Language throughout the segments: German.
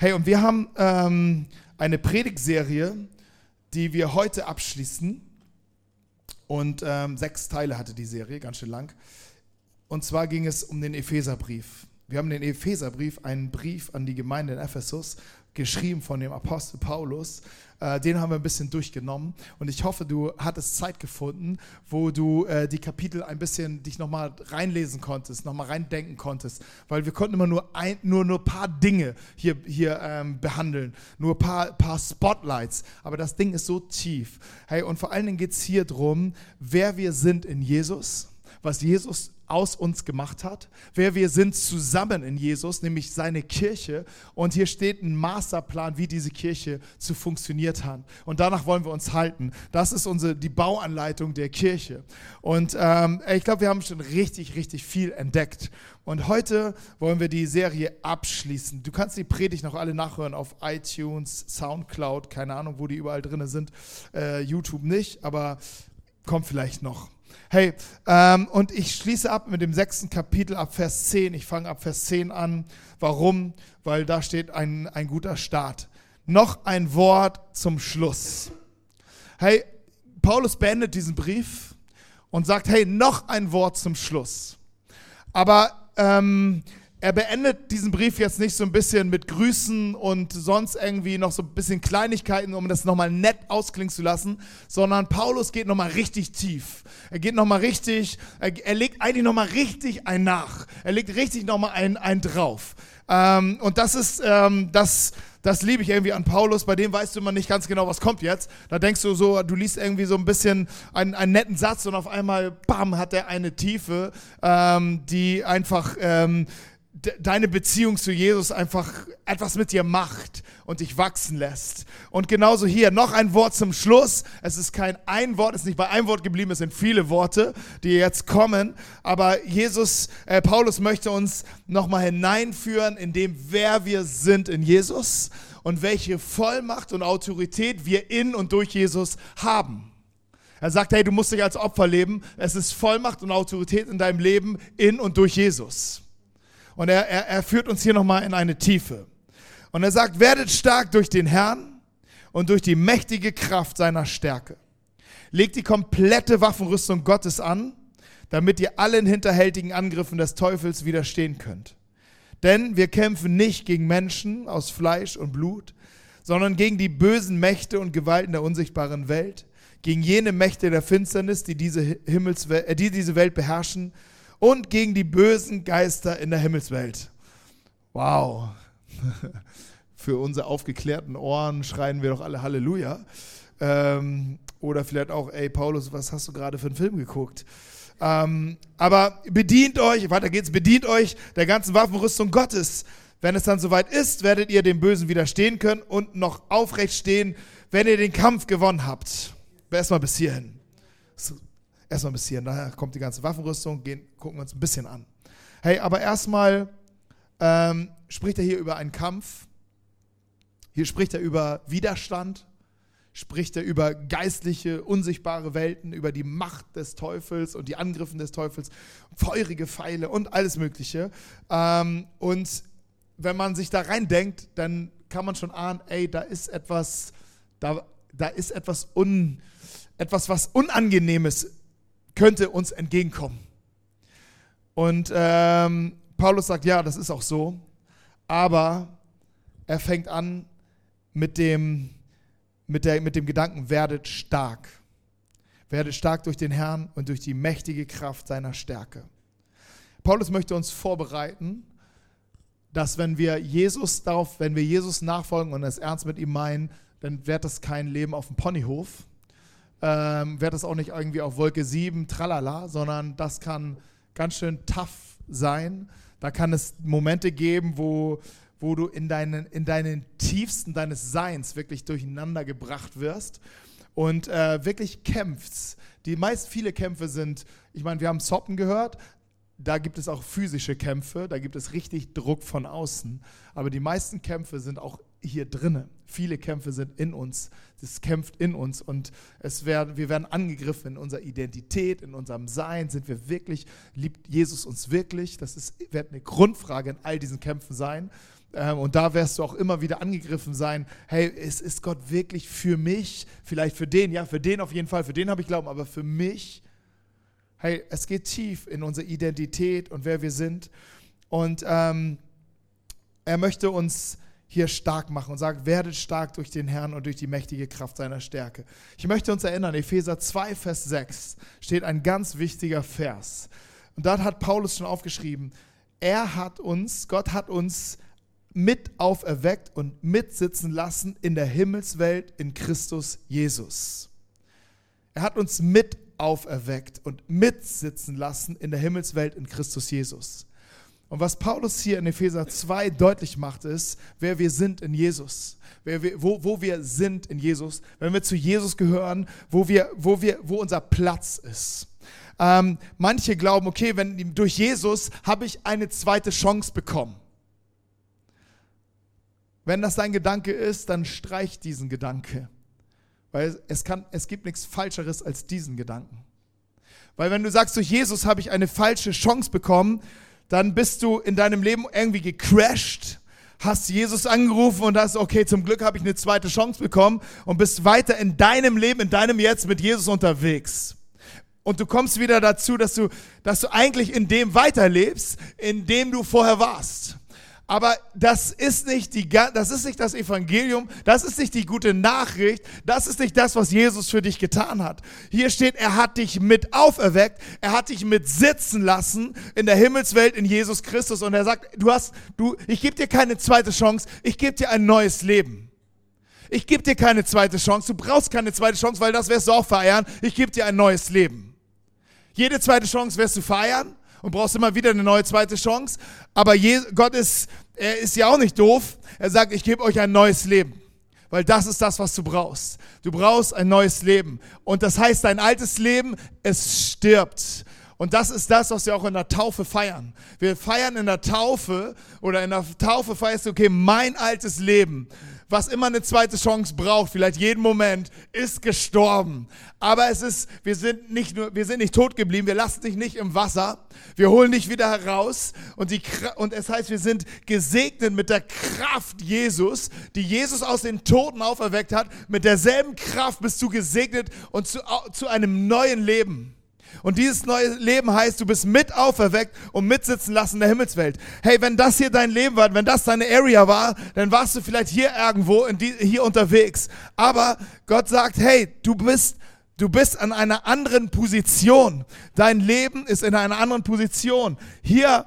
Hey, und wir haben ähm, eine Predigtserie, die wir heute abschließen. Und ähm, sechs Teile hatte die Serie, ganz schön lang. Und zwar ging es um den Epheserbrief. Wir haben den Epheserbrief, einen Brief an die Gemeinde in Ephesus, geschrieben von dem Apostel Paulus. Äh, den haben wir ein bisschen durchgenommen. Und ich hoffe, du hattest Zeit gefunden, wo du äh, die Kapitel ein bisschen dich nochmal reinlesen konntest, nochmal reindenken konntest, weil wir konnten immer nur ein nur, nur paar Dinge hier, hier ähm, behandeln, nur paar, paar Spotlights, aber das Ding ist so tief. Hey, und vor allen Dingen geht es hier darum, wer wir sind in Jesus, was Jesus aus uns gemacht hat, wer wir sind zusammen in Jesus, nämlich seine Kirche. Und hier steht ein Masterplan, wie diese Kirche zu funktioniert hat. Und danach wollen wir uns halten. Das ist unsere, die Bauanleitung der Kirche. Und ähm, ich glaube, wir haben schon richtig, richtig viel entdeckt. Und heute wollen wir die Serie abschließen. Du kannst die Predigt noch alle nachhören auf iTunes, Soundcloud, keine Ahnung, wo die überall drin sind. Äh, YouTube nicht, aber kommt vielleicht noch. Hey, ähm, und ich schließe ab mit dem sechsten Kapitel ab Vers 10. Ich fange ab Vers 10 an. Warum? Weil da steht ein, ein guter Start. Noch ein Wort zum Schluss. Hey, Paulus beendet diesen Brief und sagt, hey, noch ein Wort zum Schluss. Aber ähm, er beendet diesen Brief jetzt nicht so ein bisschen mit Grüßen und sonst irgendwie noch so ein bisschen Kleinigkeiten, um das nochmal nett ausklingen zu lassen, sondern Paulus geht nochmal richtig tief. Er geht nochmal richtig, er, er legt eigentlich nochmal richtig ein nach. Er legt richtig nochmal ein, ein drauf. Ähm, und das ist, ähm, das, das liebe ich irgendwie an Paulus, bei dem weißt du immer nicht ganz genau, was kommt jetzt. Da denkst du so, du liest irgendwie so ein bisschen einen, einen netten Satz und auf einmal, bam, hat er eine Tiefe, ähm, die einfach ähm, deine Beziehung zu Jesus einfach etwas mit dir macht und dich wachsen lässt. Und genauso hier noch ein Wort zum Schluss. Es ist kein ein Wort, es ist nicht bei einem Wort geblieben, es sind viele Worte, die jetzt kommen. Aber Jesus, äh, Paulus möchte uns nochmal hineinführen in dem, wer wir sind in Jesus und welche Vollmacht und Autorität wir in und durch Jesus haben. Er sagt, hey, du musst dich als Opfer leben. Es ist Vollmacht und Autorität in deinem Leben in und durch Jesus. Und er, er, er führt uns hier nochmal in eine Tiefe. Und er sagt, werdet stark durch den Herrn und durch die mächtige Kraft seiner Stärke. Legt die komplette Waffenrüstung Gottes an, damit ihr allen hinterhältigen Angriffen des Teufels widerstehen könnt. Denn wir kämpfen nicht gegen Menschen aus Fleisch und Blut, sondern gegen die bösen Mächte und Gewalten der unsichtbaren Welt, gegen jene Mächte der Finsternis, die diese, Himmelswelt, äh, die diese Welt beherrschen, und gegen die bösen Geister in der Himmelswelt. Wow. Für unsere aufgeklärten Ohren schreien wir doch alle Halleluja. Ähm, oder vielleicht auch, ey Paulus, was hast du gerade für einen Film geguckt? Ähm, aber bedient euch, weiter geht's, bedient euch der ganzen Waffenrüstung Gottes. Wenn es dann soweit ist, werdet ihr dem Bösen widerstehen können und noch aufrecht stehen, wenn ihr den Kampf gewonnen habt. Erstmal bis hierhin. Erstmal bis hier. Daher kommt die ganze Waffenrüstung. Gehen, gucken wir uns ein bisschen an. Hey, aber erstmal ähm, spricht er hier über einen Kampf. Hier spricht er über Widerstand. Spricht er über geistliche, unsichtbare Welten, über die Macht des Teufels und die Angriffen des Teufels, feurige Pfeile und alles Mögliche. Ähm, und wenn man sich da reindenkt, dann kann man schon ahnen, ey, da ist etwas, da, da ist etwas un, etwas, was Unangenehmes könnte uns entgegenkommen. Und ähm, Paulus sagt, ja, das ist auch so, aber er fängt an mit dem, mit, der, mit dem Gedanken, werdet stark. Werdet stark durch den Herrn und durch die mächtige Kraft seiner Stärke. Paulus möchte uns vorbereiten, dass wenn wir Jesus darauf, wenn wir Jesus nachfolgen und es ernst mit ihm meinen, dann wird das kein Leben auf dem Ponyhof, ähm, wird das auch nicht irgendwie auf Wolke 7, tralala, sondern das kann ganz schön tough sein. Da kann es Momente geben, wo, wo du in deinen, in deinen tiefsten deines Seins wirklich durcheinander gebracht wirst und äh, wirklich kämpfst. Die meist viele Kämpfe sind, ich meine, wir haben Soppen gehört, da gibt es auch physische Kämpfe, da gibt es richtig Druck von außen. Aber die meisten Kämpfe sind auch hier drinnen. Viele Kämpfe sind in uns. Es kämpft in uns und es werden, wir werden angegriffen in unserer Identität, in unserem Sein. Sind wir wirklich, liebt Jesus uns wirklich? Das ist, wird eine Grundfrage in all diesen Kämpfen sein. Ähm, und da wirst du auch immer wieder angegriffen sein. Hey, ist, ist Gott wirklich für mich? Vielleicht für den, ja, für den auf jeden Fall, für den habe ich Glauben, aber für mich? Hey, es geht tief in unsere Identität und wer wir sind. Und ähm, er möchte uns hier stark machen und sagt, werdet stark durch den Herrn und durch die mächtige Kraft seiner Stärke. Ich möchte uns erinnern, Epheser 2, Vers 6 steht ein ganz wichtiger Vers. Und dort hat Paulus schon aufgeschrieben, er hat uns, Gott hat uns mit auferweckt und mitsitzen lassen in der Himmelswelt in Christus Jesus. Er hat uns mit auferweckt und mitsitzen lassen in der Himmelswelt in Christus Jesus. Und was Paulus hier in Epheser 2 deutlich macht, ist, wer wir sind in Jesus. Wer wir, wo, wo wir sind in Jesus, wenn wir zu Jesus gehören, wo, wir, wo, wir, wo unser Platz ist. Ähm, manche glauben, okay, wenn, durch Jesus habe ich eine zweite Chance bekommen. Wenn das dein Gedanke ist, dann streich diesen Gedanke. Weil es, kann, es gibt nichts Falscheres als diesen Gedanken. Weil wenn du sagst, durch Jesus habe ich eine falsche Chance bekommen, dann bist du in deinem Leben irgendwie gecrashed, hast Jesus angerufen und hast, okay, zum Glück habe ich eine zweite Chance bekommen und bist weiter in deinem Leben, in deinem Jetzt mit Jesus unterwegs. Und du kommst wieder dazu, dass du, dass du eigentlich in dem weiterlebst, in dem du vorher warst. Aber das ist nicht die, das ist nicht das Evangelium, das ist nicht die gute Nachricht, das ist nicht das, was Jesus für dich getan hat. Hier steht, er hat dich mit auferweckt, er hat dich mit sitzen lassen in der Himmelswelt in Jesus Christus und er sagt, du hast, du, ich gebe dir keine zweite Chance, ich gebe dir ein neues Leben. Ich gebe dir keine zweite Chance, du brauchst keine zweite Chance, weil das wirst du auch feiern. Ich gebe dir ein neues Leben. Jede zweite Chance wirst du feiern und brauchst immer wieder eine neue zweite Chance. Aber Gott ist, er ist ja auch nicht doof. Er sagt, ich gebe euch ein neues Leben. Weil das ist das, was du brauchst. Du brauchst ein neues Leben. Und das heißt, dein altes Leben, es stirbt. Und das ist das, was wir auch in der Taufe feiern. Wir feiern in der Taufe oder in der Taufe feierst du, okay, mein altes Leben was immer eine zweite Chance braucht, vielleicht jeden Moment, ist gestorben. Aber es ist, wir sind nicht nur, wir sind nicht tot geblieben, wir lassen dich nicht im Wasser, wir holen dich wieder heraus und die, und es heißt, wir sind gesegnet mit der Kraft Jesus, die Jesus aus den Toten auferweckt hat. Mit derselben Kraft bist du gesegnet und zu, zu einem neuen Leben. Und dieses neue Leben heißt, du bist mit auferweckt und mitsitzen lassen in der Himmelswelt. Hey, wenn das hier dein Leben war, wenn das deine Area war, dann warst du vielleicht hier irgendwo, die, hier unterwegs. Aber Gott sagt, hey, du bist, du bist an einer anderen Position. Dein Leben ist in einer anderen Position. Hier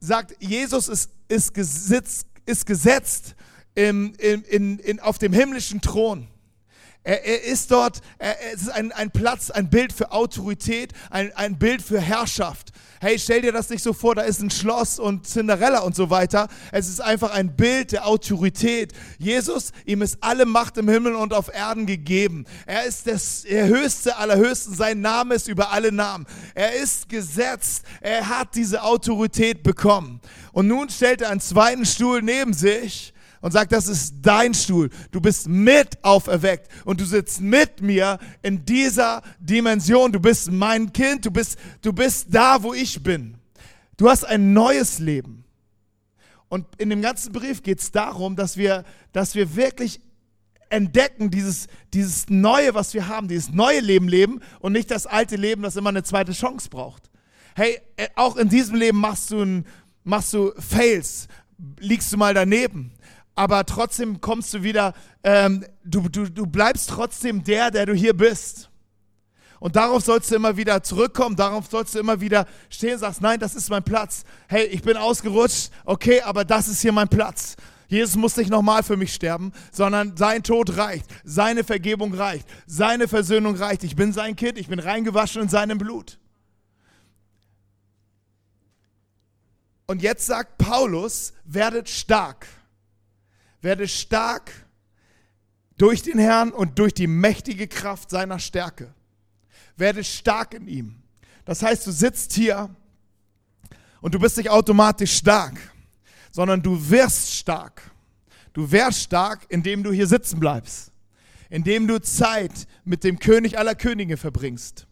sagt Jesus, ist, ist, gesitzt, ist gesetzt im, in, in, in, auf dem himmlischen Thron. Er, er ist dort, er, es ist ein, ein Platz, ein Bild für Autorität, ein, ein Bild für Herrschaft. Hey, stell dir das nicht so vor, da ist ein Schloss und Cinderella und so weiter. Es ist einfach ein Bild der Autorität. Jesus, ihm ist alle Macht im Himmel und auf Erden gegeben. Er ist das, der Höchste aller Höchsten. Sein Name ist über alle Namen. Er ist gesetzt. Er hat diese Autorität bekommen. Und nun stellt er einen zweiten Stuhl neben sich und sagt, das ist dein Stuhl. Du bist mit auferweckt und du sitzt mit mir in dieser Dimension. Du bist mein Kind, du bist, du bist da, wo ich bin. Du hast ein neues Leben. Und in dem ganzen Brief geht es darum, dass wir, dass wir wirklich entdecken, dieses, dieses Neue, was wir haben, dieses neue Leben leben und nicht das alte Leben, das immer eine zweite Chance braucht. Hey, äh, auch in diesem Leben machst du, ein, machst du Fails, liegst du mal daneben aber trotzdem kommst du wieder, ähm, du, du, du bleibst trotzdem der, der du hier bist. Und darauf sollst du immer wieder zurückkommen, darauf sollst du immer wieder stehen und sagst, nein, das ist mein Platz. Hey, ich bin ausgerutscht, okay, aber das ist hier mein Platz. Jesus muss nicht nochmal für mich sterben, sondern sein Tod reicht, seine Vergebung reicht, seine Versöhnung reicht. Ich bin sein Kind, ich bin reingewaschen in seinem Blut. Und jetzt sagt Paulus, werdet stark werde stark durch den Herrn und durch die mächtige Kraft seiner Stärke. Werde stark in ihm. Das heißt, du sitzt hier und du bist nicht automatisch stark, sondern du wirst stark. Du wirst stark, indem du hier sitzen bleibst, indem du Zeit mit dem König aller Könige verbringst.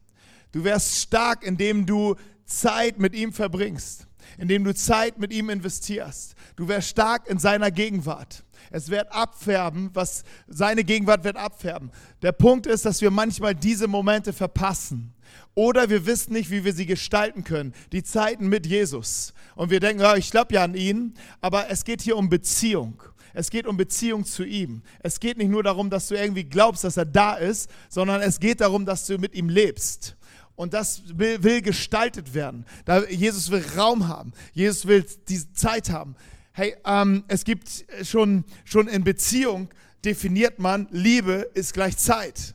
Du wirst stark, indem du Zeit mit ihm verbringst. Indem du Zeit mit ihm investierst. Du wirst stark in seiner Gegenwart. Es wird abfärben, was seine Gegenwart wird abfärben. Der Punkt ist, dass wir manchmal diese Momente verpassen. Oder wir wissen nicht, wie wir sie gestalten können. Die Zeiten mit Jesus. Und wir denken, ja, ich glaube ja an ihn, aber es geht hier um Beziehung. Es geht um Beziehung zu ihm. Es geht nicht nur darum, dass du irgendwie glaubst, dass er da ist, sondern es geht darum, dass du mit ihm lebst. Und das will, will gestaltet werden. Da, Jesus will Raum haben. Jesus will diese Zeit haben. Hey, ähm, es gibt schon, schon in Beziehung definiert man, Liebe ist gleich Zeit.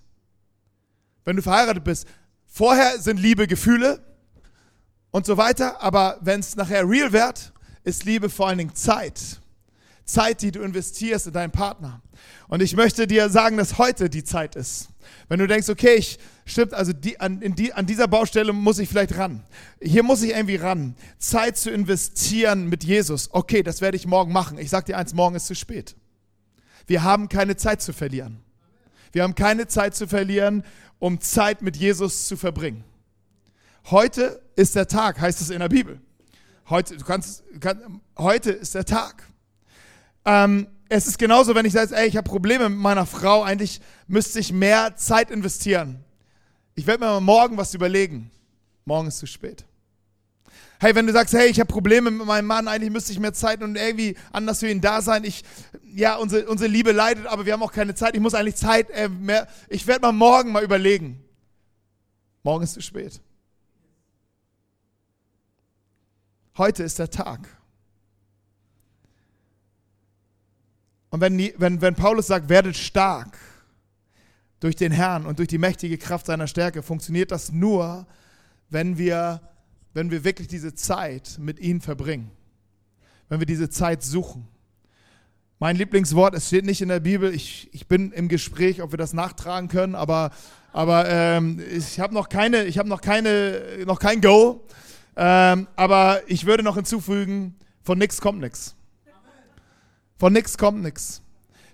Wenn du verheiratet bist, vorher sind Liebe Gefühle und so weiter, aber wenn es nachher real wird, ist Liebe vor allen Dingen Zeit. Zeit, die du investierst in deinen Partner. Und ich möchte dir sagen, dass heute die Zeit ist. Wenn du denkst, okay, ich, stimmt, also die, an, die, an dieser Baustelle muss ich vielleicht ran. Hier muss ich irgendwie ran. Zeit zu investieren mit Jesus. Okay, das werde ich morgen machen. Ich sage dir eins, morgen ist zu spät. Wir haben keine Zeit zu verlieren. Wir haben keine Zeit zu verlieren, um Zeit mit Jesus zu verbringen. Heute ist der Tag, heißt es in der Bibel. Heute, du kannst, kann, heute ist der Tag. Ähm, es ist genauso, wenn ich sage, ey, ich habe Probleme mit meiner Frau, eigentlich müsste ich mehr Zeit investieren. Ich werde mir mal morgen was überlegen. Morgen ist zu spät. Hey, wenn du sagst, hey, ich habe Probleme mit meinem Mann, eigentlich müsste ich mehr Zeit und irgendwie anders für ihn da sein. Ich, ja, unsere, unsere Liebe leidet, aber wir haben auch keine Zeit. Ich muss eigentlich Zeit äh, mehr. Ich werde mal morgen mal überlegen. Morgen ist zu spät. Heute ist der Tag. Und wenn, wenn, wenn Paulus sagt, werdet stark durch den Herrn und durch die mächtige Kraft seiner Stärke, funktioniert das nur, wenn wir, wenn wir wirklich diese Zeit mit ihm verbringen. Wenn wir diese Zeit suchen. Mein Lieblingswort, es steht nicht in der Bibel, ich, ich bin im Gespräch, ob wir das nachtragen können, aber, aber ähm, ich habe noch keine, ich habe noch keine, noch kein Go. Ähm, aber ich würde noch hinzufügen, von nichts kommt nichts. Von nichts kommt nichts.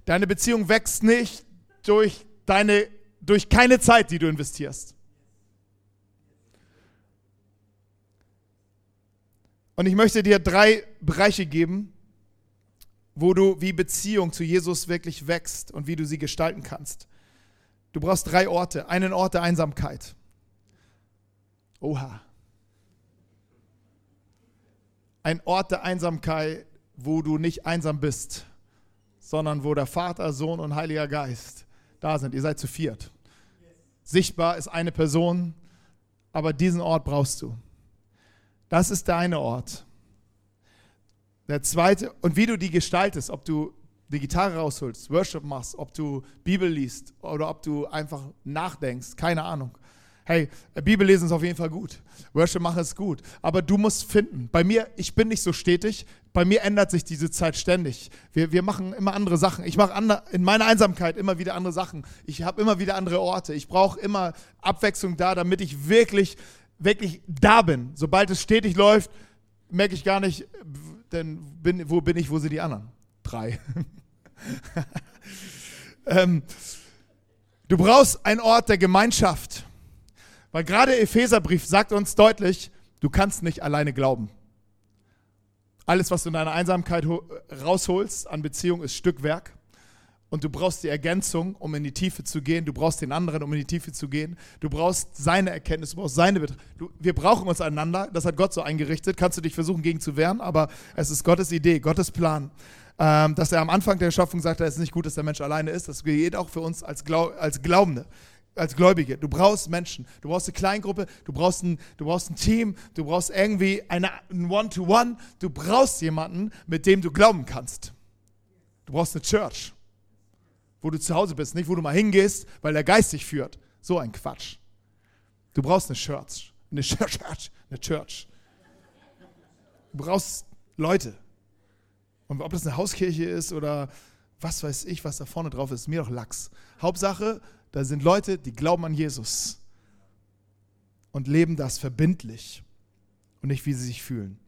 Deine Beziehung wächst nicht durch, deine, durch keine Zeit, die du investierst. Und ich möchte dir drei Bereiche geben, wo du wie Beziehung zu Jesus wirklich wächst und wie du sie gestalten kannst. Du brauchst drei Orte. Einen Ort der Einsamkeit. Oha. Ein Ort der Einsamkeit wo du nicht einsam bist, sondern wo der Vater, Sohn und Heiliger Geist da sind. Ihr seid zu viert. Sichtbar ist eine Person, aber diesen Ort brauchst du. Das ist der eine Ort. Der zweite, und wie du die gestaltest, ob du die Gitarre rausholst, Worship machst, ob du Bibel liest oder ob du einfach nachdenkst, keine Ahnung. Hey, Bibel lesen ist auf jeden Fall gut. Worship machen ist gut. Aber du musst finden. Bei mir, ich bin nicht so stetig. Bei mir ändert sich diese Zeit ständig. Wir, wir machen immer andere Sachen. Ich mache in meiner Einsamkeit immer wieder andere Sachen. Ich habe immer wieder andere Orte. Ich brauche immer Abwechslung da, damit ich wirklich, wirklich da bin. Sobald es stetig läuft, merke ich gar nicht, denn bin, wo bin ich, wo sind die anderen? Drei. ähm, du brauchst einen Ort der Gemeinschaft. Weil gerade Epheserbrief sagt uns deutlich, du kannst nicht alleine glauben. Alles, was du in deiner Einsamkeit rausholst an Beziehung, ist Stückwerk. Und du brauchst die Ergänzung, um in die Tiefe zu gehen. Du brauchst den anderen, um in die Tiefe zu gehen. Du brauchst seine Erkenntnis, du brauchst seine Betracht. Wir brauchen uns einander. Das hat Gott so eingerichtet. Kannst du dich versuchen, gegen zu wehren, aber es ist Gottes Idee, Gottes Plan. Ähm, dass er am Anfang der Schöpfung sagte, es ist nicht gut, dass der Mensch alleine ist. Das geht auch für uns als, Glau als Glaubende als Gläubige. Du brauchst Menschen. Du brauchst eine Kleingruppe, du brauchst ein, du brauchst ein Team, du brauchst irgendwie eine, ein One-to-One. Du brauchst jemanden, mit dem du glauben kannst. Du brauchst eine Church, wo du zu Hause bist, nicht wo du mal hingehst, weil der Geist dich führt. So ein Quatsch. Du brauchst eine Church. Eine Church. Eine Church. Du brauchst Leute. Und ob das eine Hauskirche ist oder was weiß ich, was da vorne drauf ist, mir doch Lachs. Hauptsache, da sind Leute, die glauben an Jesus und leben das verbindlich und nicht, wie sie sich fühlen.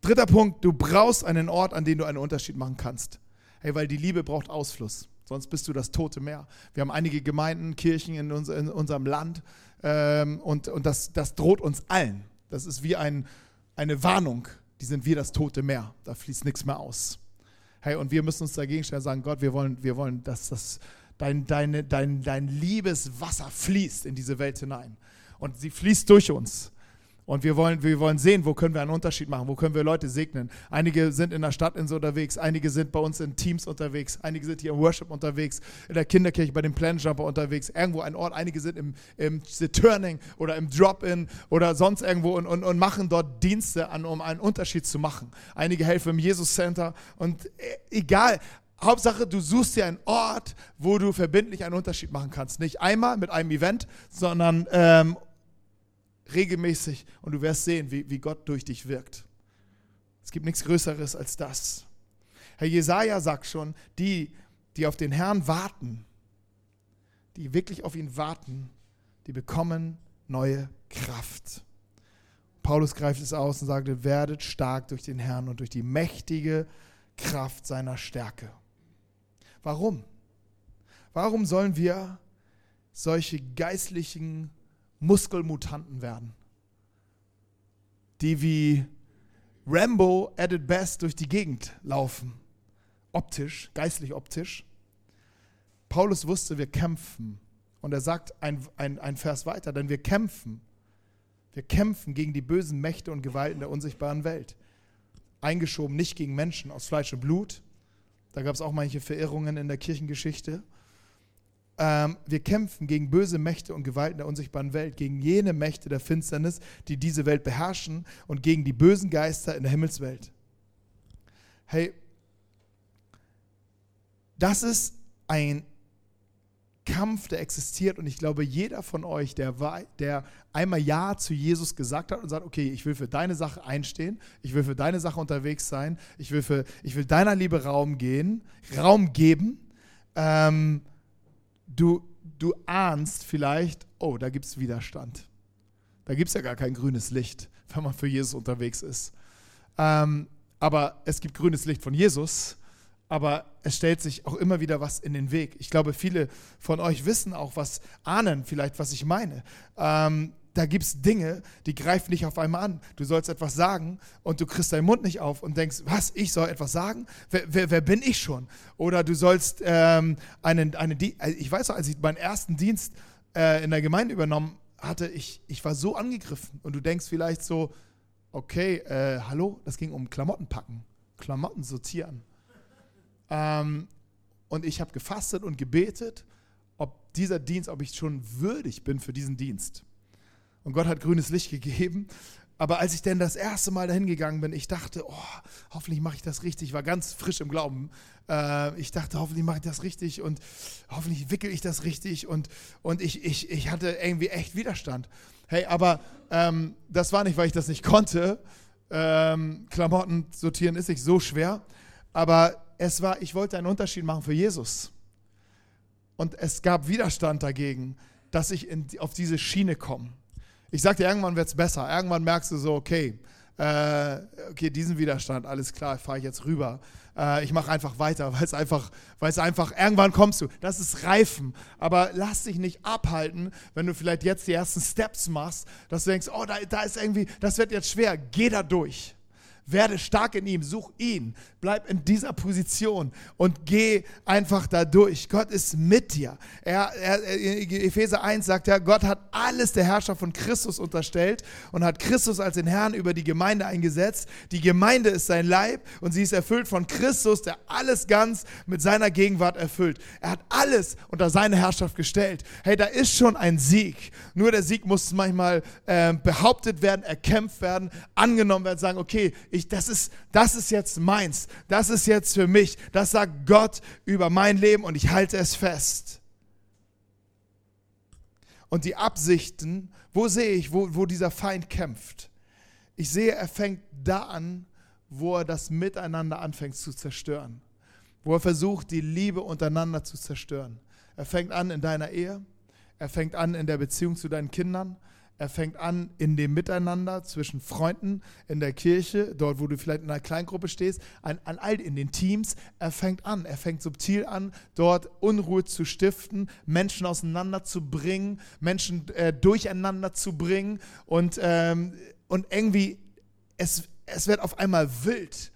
Dritter Punkt, du brauchst einen Ort, an dem du einen Unterschied machen kannst. Hey, weil die Liebe braucht Ausfluss. Sonst bist du das tote Meer. Wir haben einige Gemeinden, Kirchen in, uns, in unserem Land ähm, und, und das, das droht uns allen. Das ist wie ein, eine Warnung. die sind wie das tote Meer. Da fließt nichts mehr aus. Hey, und wir müssen uns dagegen stellen und sagen, Gott, wir wollen, wir wollen, dass das, dein, deine, dein, dein Liebeswasser fließt in diese Welt hinein. Und sie fließt durch uns. Und wir wollen, wir wollen sehen, wo können wir einen Unterschied machen, wo können wir Leute segnen. Einige sind in der Stadt in so unterwegs, einige sind bei uns in Teams unterwegs, einige sind hier im Worship unterwegs, in der Kinderkirche bei dem Planjumper unterwegs, irgendwo ein Ort, einige sind im, im Turning oder im Drop-In oder sonst irgendwo und, und, und machen dort Dienste an, um einen Unterschied zu machen. Einige helfen im Jesus Center und äh, egal, Hauptsache, du suchst dir einen Ort, wo du verbindlich einen Unterschied machen kannst. Nicht einmal mit einem Event, sondern ähm, regelmäßig und du wirst sehen, wie, wie Gott durch dich wirkt. Es gibt nichts Größeres als das. Herr Jesaja sagt schon, die, die auf den Herrn warten, die wirklich auf ihn warten, die bekommen neue Kraft. Paulus greift es aus und sagt, werdet stark durch den Herrn und durch die mächtige Kraft seiner Stärke. Warum? Warum sollen wir solche geistlichen Muskelmutanten werden, die wie Rambo at its best durch die Gegend laufen, optisch, geistlich optisch. Paulus wusste, wir kämpfen. Und er sagt ein, ein, ein Vers weiter, denn wir kämpfen. Wir kämpfen gegen die bösen Mächte und Gewalten der unsichtbaren Welt. Eingeschoben nicht gegen Menschen aus Fleisch und Blut. Da gab es auch manche Verirrungen in der Kirchengeschichte ähm, wir kämpfen gegen böse Mächte und Gewalten der unsichtbaren Welt, gegen jene Mächte der Finsternis, die diese Welt beherrschen und gegen die bösen Geister in der Himmelswelt. Hey, das ist ein Kampf, der existiert und ich glaube, jeder von euch, der, der einmal Ja zu Jesus gesagt hat und sagt, okay, ich will für deine Sache einstehen, ich will für deine Sache unterwegs sein, ich will, für, ich will deiner Liebe Raum gehen, Raum geben, ähm, du, du ahnst vielleicht, oh, da gibt es Widerstand. Da gibt es ja gar kein grünes Licht, wenn man für Jesus unterwegs ist. Ähm, aber es gibt grünes Licht von Jesus, aber es stellt sich auch immer wieder was in den Weg. Ich glaube, viele von euch wissen auch, was ahnen vielleicht, was ich meine. Ähm, da gibt es Dinge, die greifen dich auf einmal an. Du sollst etwas sagen und du kriegst deinen Mund nicht auf und denkst, was, ich soll etwas sagen? Wer, wer, wer bin ich schon? Oder du sollst ähm, einen, einen also ich weiß noch, als ich meinen ersten Dienst äh, in der Gemeinde übernommen hatte, ich, ich war so angegriffen und du denkst vielleicht so, okay, äh, hallo, das ging um Klamotten packen, Klamotten sortieren. Ähm, und ich habe gefastet und gebetet, ob dieser Dienst, ob ich schon würdig bin für diesen Dienst. Und Gott hat grünes Licht gegeben. Aber als ich denn das erste Mal dahin gegangen bin, ich dachte, oh, hoffentlich mache ich das richtig. Ich war ganz frisch im Glauben. Äh, ich dachte, hoffentlich mache ich das richtig und hoffentlich wickel ich das richtig. Und, und ich, ich, ich hatte irgendwie echt Widerstand. Hey, aber ähm, das war nicht, weil ich das nicht konnte. Ähm, Klamotten sortieren ist nicht so schwer. Aber es war, ich wollte einen Unterschied machen für Jesus. Und es gab Widerstand dagegen, dass ich in, auf diese Schiene komme. Ich sagte, irgendwann wird es besser. Irgendwann merkst du so, okay, äh, okay, diesen Widerstand, alles klar, fahre ich jetzt rüber. Äh, ich mache einfach weiter, weil es einfach, weil es einfach, irgendwann kommst du. Das ist Reifen. Aber lass dich nicht abhalten, wenn du vielleicht jetzt die ersten Steps machst, dass du denkst, oh, da, da ist irgendwie, das wird jetzt schwer. Geh da durch. Werde stark in ihm, such ihn, bleib in dieser Position und geh einfach da durch. Gott ist mit dir. Er, er, Epheser 1 sagt ja, Gott hat alles der Herrschaft von Christus unterstellt und hat Christus als den Herrn über die Gemeinde eingesetzt. Die Gemeinde ist sein Leib und sie ist erfüllt von Christus, der alles ganz mit seiner Gegenwart erfüllt. Er hat alles unter seine Herrschaft gestellt. Hey, da ist schon ein Sieg. Nur der Sieg muss manchmal äh, behauptet werden, erkämpft werden, angenommen werden, sagen, okay, ich, das, ist, das ist jetzt meins, das ist jetzt für mich, das sagt Gott über mein Leben und ich halte es fest. Und die Absichten, wo sehe ich, wo, wo dieser Feind kämpft? Ich sehe, er fängt da an, wo er das Miteinander anfängt zu zerstören. Wo er versucht, die Liebe untereinander zu zerstören. Er fängt an in deiner Ehe. Er fängt an in der Beziehung zu deinen Kindern. Er fängt an in dem Miteinander zwischen Freunden in der Kirche, dort, wo du vielleicht in einer Kleingruppe stehst, an, an all in den Teams. Er fängt an, er fängt subtil an, dort Unruhe zu stiften, Menschen auseinanderzubringen, Menschen äh, durcheinander zu bringen und, ähm, und irgendwie es es wird auf einmal wild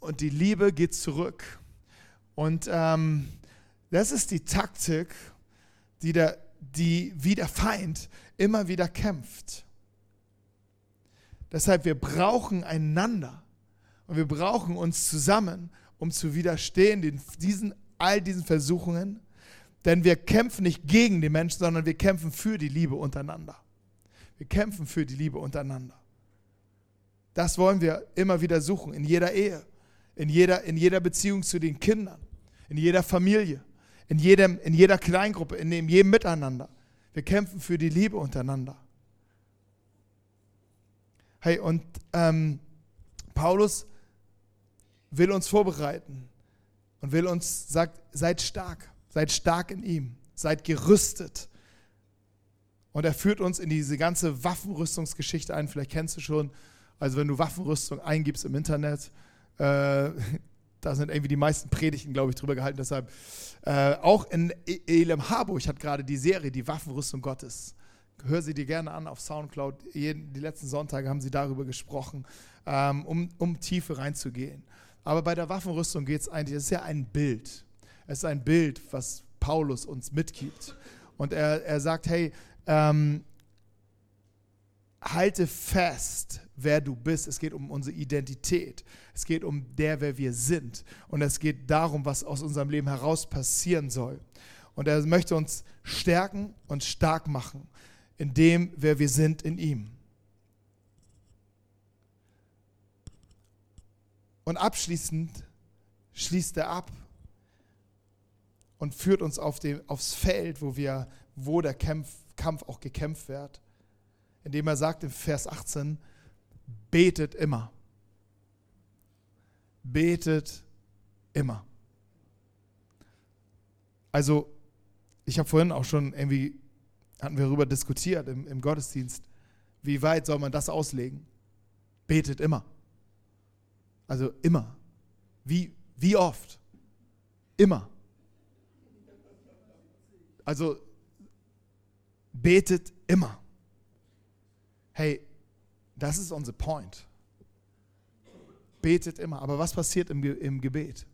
und die Liebe geht zurück. Und ähm, das ist die Taktik, die, der, die wie der Feind immer wieder kämpft. Deshalb, wir brauchen einander und wir brauchen uns zusammen, um zu widerstehen diesen, all diesen Versuchungen. Denn wir kämpfen nicht gegen die Menschen, sondern wir kämpfen für die Liebe untereinander. Wir kämpfen für die Liebe untereinander. Das wollen wir immer wieder suchen, in jeder Ehe, in jeder, in jeder Beziehung zu den Kindern, in jeder Familie, in, jedem, in jeder Kleingruppe, in jedem Miteinander. Wir kämpfen für die Liebe untereinander. Hey, und ähm, Paulus will uns vorbereiten und will uns sagt, seid stark, seid stark in ihm, seid gerüstet. Und er führt uns in diese ganze Waffenrüstungsgeschichte ein. Vielleicht kennst du schon, also wenn du Waffenrüstung eingibst im Internet, äh, da sind irgendwie die meisten Predigten, glaube ich, drüber gehalten. Deshalb äh, auch in e- Elem Harburg hat gerade die Serie Die Waffenrüstung Gottes. Hör sie dir gerne an auf Soundcloud. Jeden, die letzten Sonntage haben sie darüber gesprochen, ähm, um, um Tiefe reinzugehen. Aber bei der Waffenrüstung geht es eigentlich, es ist ja ein Bild. Es ist ein Bild, was Paulus uns mitgibt. Und er, er sagt, hey, ähm, halte fest, wer du bist. Es geht um unsere Identität. Es geht um der, wer wir sind. Und es geht darum, was aus unserem Leben heraus passieren soll. Und er möchte uns stärken und stark machen in dem, wer wir sind in ihm. Und abschließend schließt er ab und führt uns auf dem, aufs Feld, wo, wir, wo der Kampf, Kampf auch gekämpft wird, indem er sagt im Vers 18, betet immer. Betet immer. Also, ich habe vorhin auch schon irgendwie, hatten wir darüber diskutiert im, im Gottesdienst, wie weit soll man das auslegen? Betet immer. Also immer. Wie, wie oft? Immer. Also betet immer. Hey, das ist unser Point. Betet immer. Aber was passiert im, im Gebet?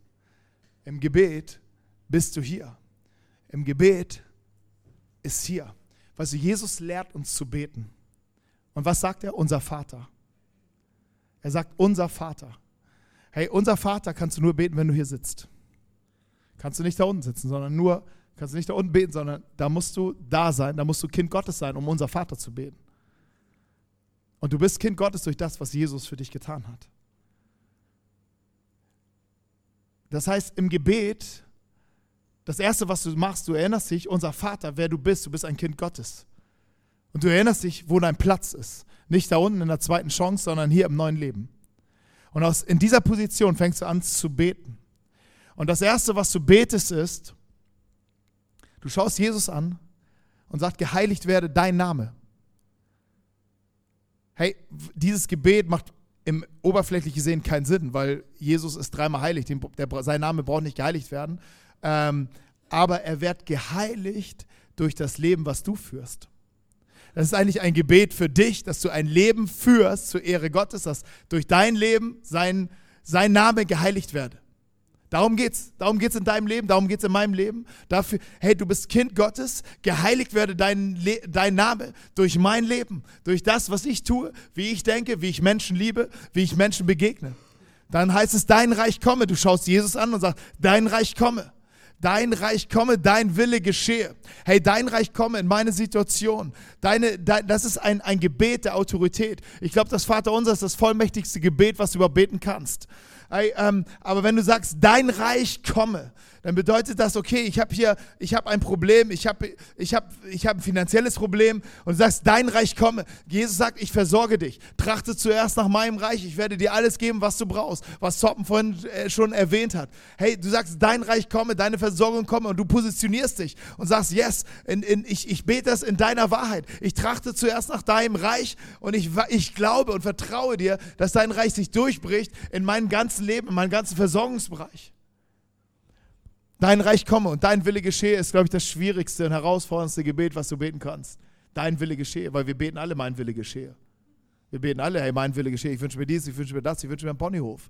Im Gebet bist du hier. Im Gebet ist hier. Weißt du, Jesus lehrt uns zu beten. Und was sagt er? Unser Vater. Er sagt, unser Vater. Hey, unser Vater kannst du nur beten, wenn du hier sitzt. Kannst du nicht da unten sitzen, sondern nur, kannst du nicht da unten beten, sondern da musst du da sein, da musst du Kind Gottes sein, um unser Vater zu beten. Und du bist Kind Gottes durch das, was Jesus für dich getan hat. Das heißt, im Gebet, das Erste, was du machst, du erinnerst dich, unser Vater, wer du bist, du bist ein Kind Gottes. Und du erinnerst dich, wo dein Platz ist. Nicht da unten in der zweiten Chance, sondern hier im neuen Leben. Und aus, in dieser Position fängst du an zu beten. Und das Erste, was du betest, ist, du schaust Jesus an und sagst, geheiligt werde dein Name. Hey, dieses Gebet macht im oberflächlich gesehen keinen Sinn, weil Jesus ist dreimal heilig. Der, sein Name braucht nicht geheiligt werden. Ähm, aber er wird geheiligt durch das Leben, was du führst. Das ist eigentlich ein Gebet für dich, dass du ein Leben führst zur Ehre Gottes, dass durch dein Leben sein, sein Name geheiligt werde. Darum geht's. Darum geht's in deinem Leben, darum geht's in meinem Leben. Dafür, hey, du bist Kind Gottes, geheiligt werde dein, dein Name durch mein Leben, durch das, was ich tue, wie ich denke, wie ich Menschen liebe, wie ich Menschen begegne. Dann heißt es, dein Reich komme. Du schaust Jesus an und sagst, dein Reich komme dein Reich komme, dein Wille geschehe. Hey, dein Reich komme in meine Situation. Deine, dein, das ist ein, ein Gebet der Autorität. Ich glaube, das Vaterunser ist das vollmächtigste Gebet, was du überbeten kannst. Hey, ähm, aber wenn du sagst, dein Reich komme, dann bedeutet das, okay, ich habe hier, ich habe ein Problem, ich habe ich hab, ich hab ein finanzielles Problem und du sagst, dein Reich komme. Jesus sagt, ich versorge dich. Trachte zuerst nach meinem Reich, ich werde dir alles geben, was du brauchst, was Zoppen vorhin äh, schon erwähnt hat. Hey, du sagst, dein Reich komme, deine Versorgung komme und du positionierst dich und sagst, yes, in, in, ich, ich bete das in deiner Wahrheit. Ich trachte zuerst nach deinem Reich und ich, ich glaube und vertraue dir, dass dein Reich sich durchbricht in meinem ganzen Leben, in meinem ganzen Versorgungsbereich. Dein Reich komme und dein Wille geschehe ist, glaube ich, das schwierigste und herausforderndste Gebet, was du beten kannst. Dein Wille geschehe, weil wir beten alle, mein Wille geschehe. Wir beten alle, hey, mein Wille geschehe, ich wünsche mir dies, ich wünsche mir das, ich wünsche mir einen Ponyhof.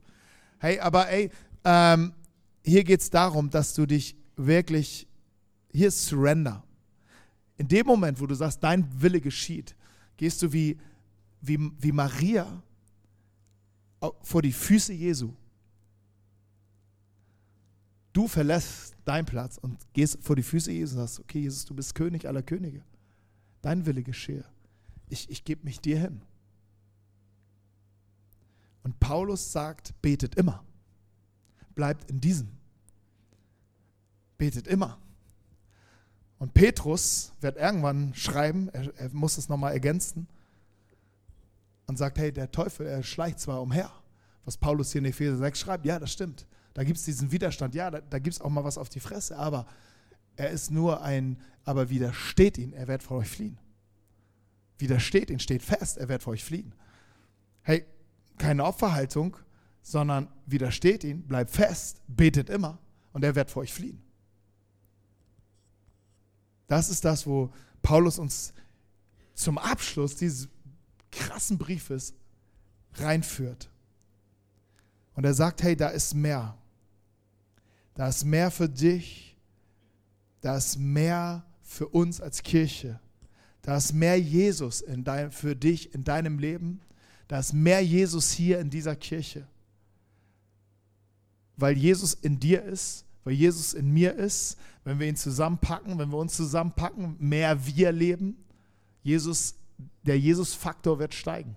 Hey, aber ey, ähm, hier geht es darum, dass du dich wirklich, hier ist Surrender. In dem Moment, wo du sagst, dein Wille geschieht, gehst du wie, wie, wie Maria vor die Füße Jesu. Du verlässt deinen Platz und gehst vor die Füße Jesu und sagst, okay, Jesus, du bist König aller Könige. Dein Wille geschehe. Ich, ich gebe mich dir hin. Und Paulus sagt, betet immer. Bleibt in diesem. Betet immer. Und Petrus wird irgendwann schreiben, er, er muss es nochmal ergänzen und sagt, hey, der Teufel, er schleicht zwar umher. Was Paulus hier in Epheser 6 schreibt, ja, das stimmt. Da gibt es diesen Widerstand, ja, da, da gibt es auch mal was auf die Fresse, aber er ist nur ein, aber widersteht ihn, er wird vor euch fliehen. Widersteht ihn, steht fest, er wird vor euch fliehen. Hey, keine Opferhaltung, sondern widersteht ihn, bleibt fest, betet immer und er wird vor euch fliehen. Das ist das, wo Paulus uns zum Abschluss dieses krassen Briefes reinführt. Und er sagt, hey, da ist mehr. Da ist mehr für dich. Da ist mehr für uns als Kirche. Da ist mehr Jesus in dein, für dich in deinem Leben. Da ist mehr Jesus hier in dieser Kirche. Weil Jesus in dir ist, weil Jesus in mir ist, wenn wir ihn zusammenpacken, wenn wir uns zusammenpacken, mehr wir leben. Jesus, der Jesus-Faktor wird steigen.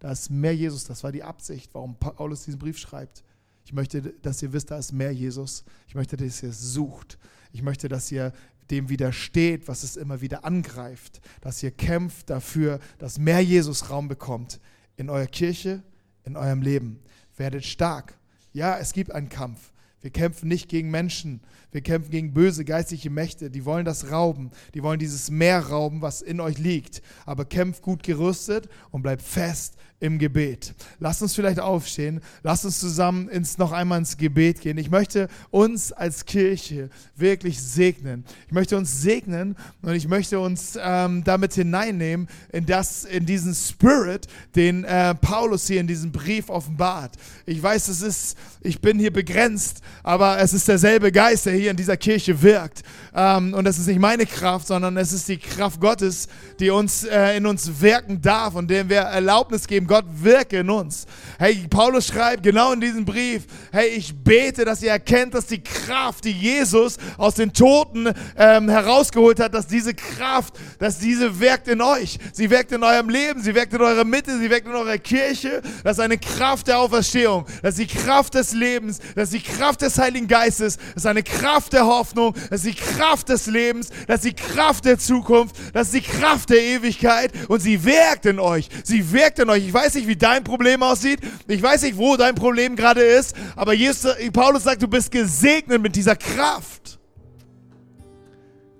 Da ist mehr Jesus, das war die Absicht, warum Paulus diesen Brief schreibt. Ich möchte, dass ihr wisst, da ist mehr Jesus. Ich möchte, dass ihr es sucht. Ich möchte, dass ihr dem widersteht, was es immer wieder angreift. Dass ihr kämpft dafür, dass mehr Jesus Raum bekommt in eurer Kirche, in eurem Leben. Werdet stark. Ja, es gibt einen Kampf. Wir kämpfen nicht gegen Menschen. Wir kämpfen gegen böse geistliche Mächte. Die wollen das rauben. Die wollen dieses Meer rauben, was in euch liegt. Aber kämpft gut gerüstet und bleibt fest im Gebet. Lasst uns vielleicht aufstehen. Lasst uns zusammen ins, noch einmal ins Gebet gehen. Ich möchte uns als Kirche wirklich segnen. Ich möchte uns segnen und ich möchte uns ähm, damit hineinnehmen in, das, in diesen Spirit, den äh, Paulus hier in diesem Brief offenbart. Ich weiß, es ist, ich bin hier begrenzt, aber es ist derselbe Geist, der hier in dieser Kirche wirkt. Ähm, und das ist nicht meine Kraft, sondern es ist die Kraft Gottes, die uns äh, in uns wirken darf und dem wir Erlaubnis geben Gott wirke in uns. Hey, Paulus schreibt genau in diesem Brief, hey, ich bete, dass ihr erkennt, dass die Kraft, die Jesus aus den Toten ähm, herausgeholt hat, dass diese Kraft, dass diese wirkt in euch. Sie wirkt in eurem Leben, sie wirkt in eurer Mitte, sie wirkt in eurer Kirche. Das ist eine Kraft der Auferstehung, das ist die Kraft des Lebens, das ist die Kraft des Heiligen Geistes, das ist eine Kraft der Hoffnung, das ist die Kraft des Lebens, das ist die Kraft der Zukunft, das ist die Kraft der Ewigkeit und sie wirkt in euch. Sie wirkt in euch. Ich weiß nicht, wie dein Problem aussieht. Ich weiß nicht, wo dein Problem gerade ist. Aber Jesus, Paulus sagt, du bist gesegnet mit dieser Kraft.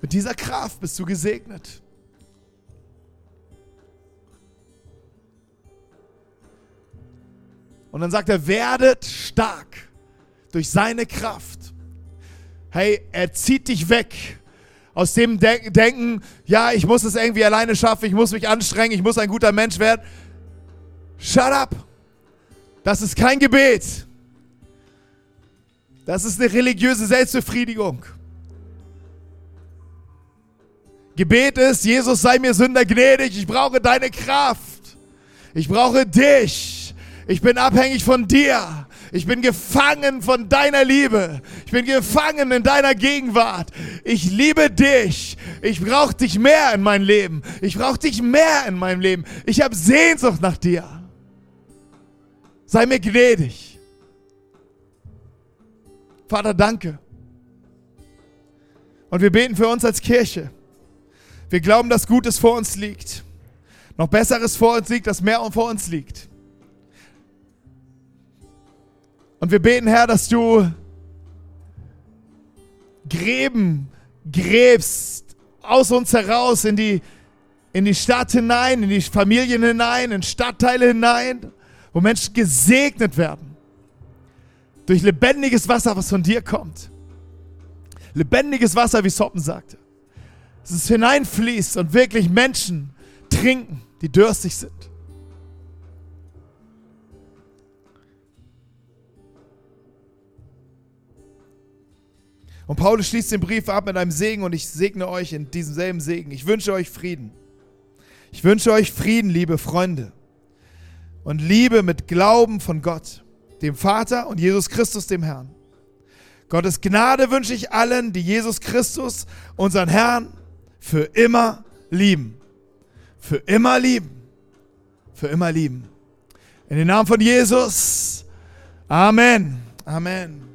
Mit dieser Kraft bist du gesegnet. Und dann sagt er, werdet stark durch seine Kraft. Hey, er zieht dich weg aus dem Denken, ja, ich muss es irgendwie alleine schaffen, ich muss mich anstrengen, ich muss ein guter Mensch werden. Shut up. Das ist kein Gebet. Das ist eine religiöse Selbstbefriedigung. Gebet ist, Jesus sei mir Sünder gnädig, ich brauche deine Kraft. Ich brauche dich. Ich bin abhängig von dir. Ich bin gefangen von deiner Liebe. Ich bin gefangen in deiner Gegenwart. Ich liebe dich. Ich brauche dich mehr in meinem Leben. Ich brauche dich mehr in meinem Leben. Ich habe Sehnsucht nach dir. Sei mir gnädig. Vater, danke. Und wir beten für uns als Kirche. Wir glauben, dass Gutes vor uns liegt. Noch Besseres vor uns liegt, dass mehr vor uns liegt. Und wir beten, Herr, dass du Gräben gräbst aus uns heraus in die, in die Stadt hinein, in die Familien hinein, in Stadtteile hinein wo Menschen gesegnet werden durch lebendiges Wasser, was von dir kommt. Lebendiges Wasser, wie Soppen sagte. Dass es hineinfließt und wirklich Menschen trinken, die dürstig sind. Und Paulus schließt den Brief ab mit einem Segen und ich segne euch in diesem selben Segen. Ich wünsche euch Frieden. Ich wünsche euch Frieden, liebe Freunde. Und Liebe mit Glauben von Gott, dem Vater und Jesus Christus, dem Herrn. Gottes Gnade wünsche ich allen, die Jesus Christus, unseren Herrn, für immer lieben. Für immer lieben. Für immer lieben. In den Namen von Jesus. Amen. Amen.